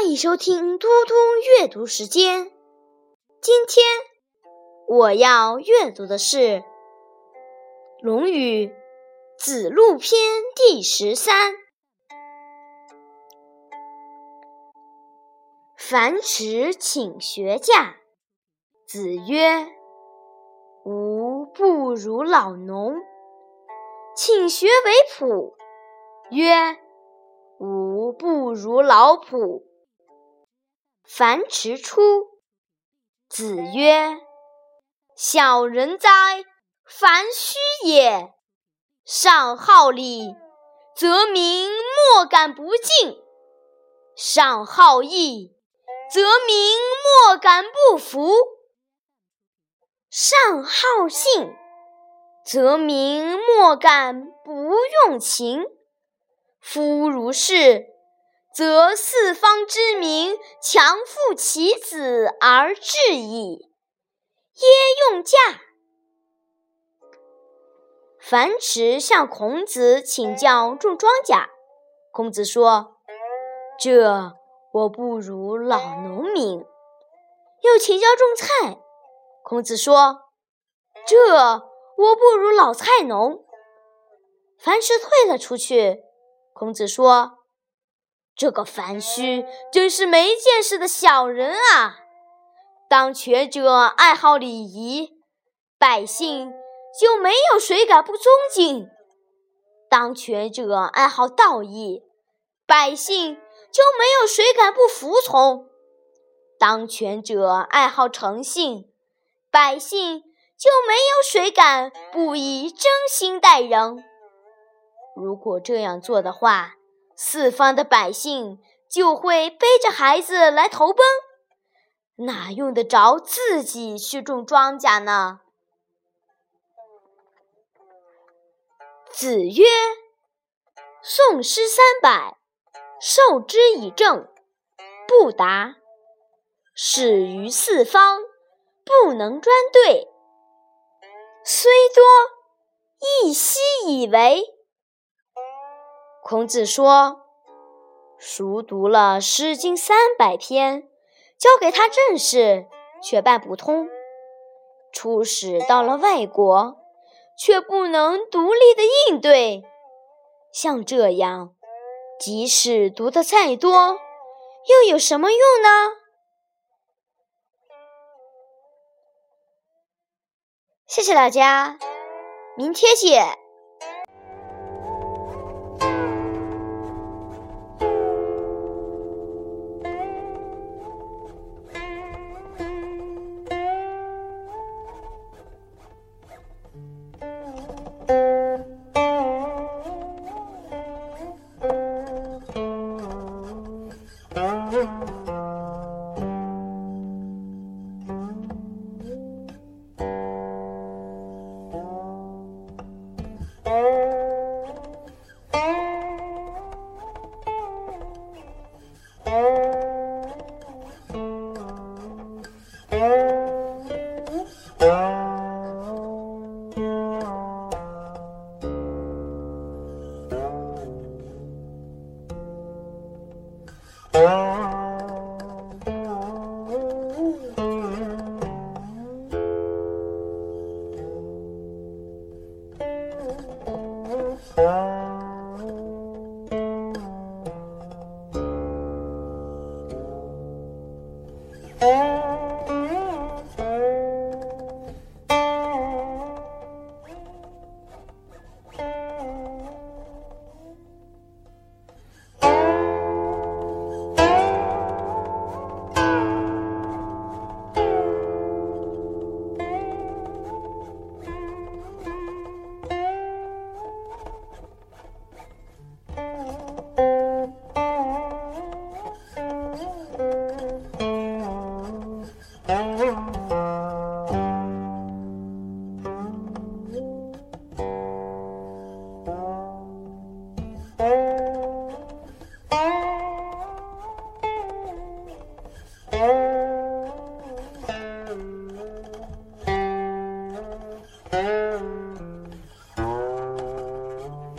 欢迎收听嘟嘟阅读时间。今天我要阅读的是《论语·子路篇》第十三。樊迟请学驾，子曰：“吾不如老农。”请学为仆，曰：“吾不如老仆。”樊迟出，子曰：“小人哉，樊须也！上好礼，则民莫敢不敬；上好义，则民莫敢不服；上好信，则民莫敢不用情。夫如是。”则四方之民强附其子而治矣。耶用驾。樊迟向孔子请教种庄稼，孔子说：“这我不如老农民。”又请教种菜，孔子说：“这我不如老菜农。”樊迟退了出去，孔子说。这个樊须真是没见识的小人啊！当权者爱好礼仪，百姓就没有谁敢不尊敬；当权者爱好道义，百姓就没有谁敢不服从；当权者爱好诚信，百姓就没有谁敢不以真心待人。如果这样做的话，四方的百姓就会背着孩子来投奔，哪用得着自己去种庄稼呢？子曰：“宋诗三百，授之以政，不达；始于四方，不能专对。虽多，亦奚以为？”孔子说：“熟读了《诗经》三百篇，交给他政事却办不通；出使到了外国，却不能独立的应对。像这样，即使读的再多，又有什么用呢？”谢谢大家，明天见。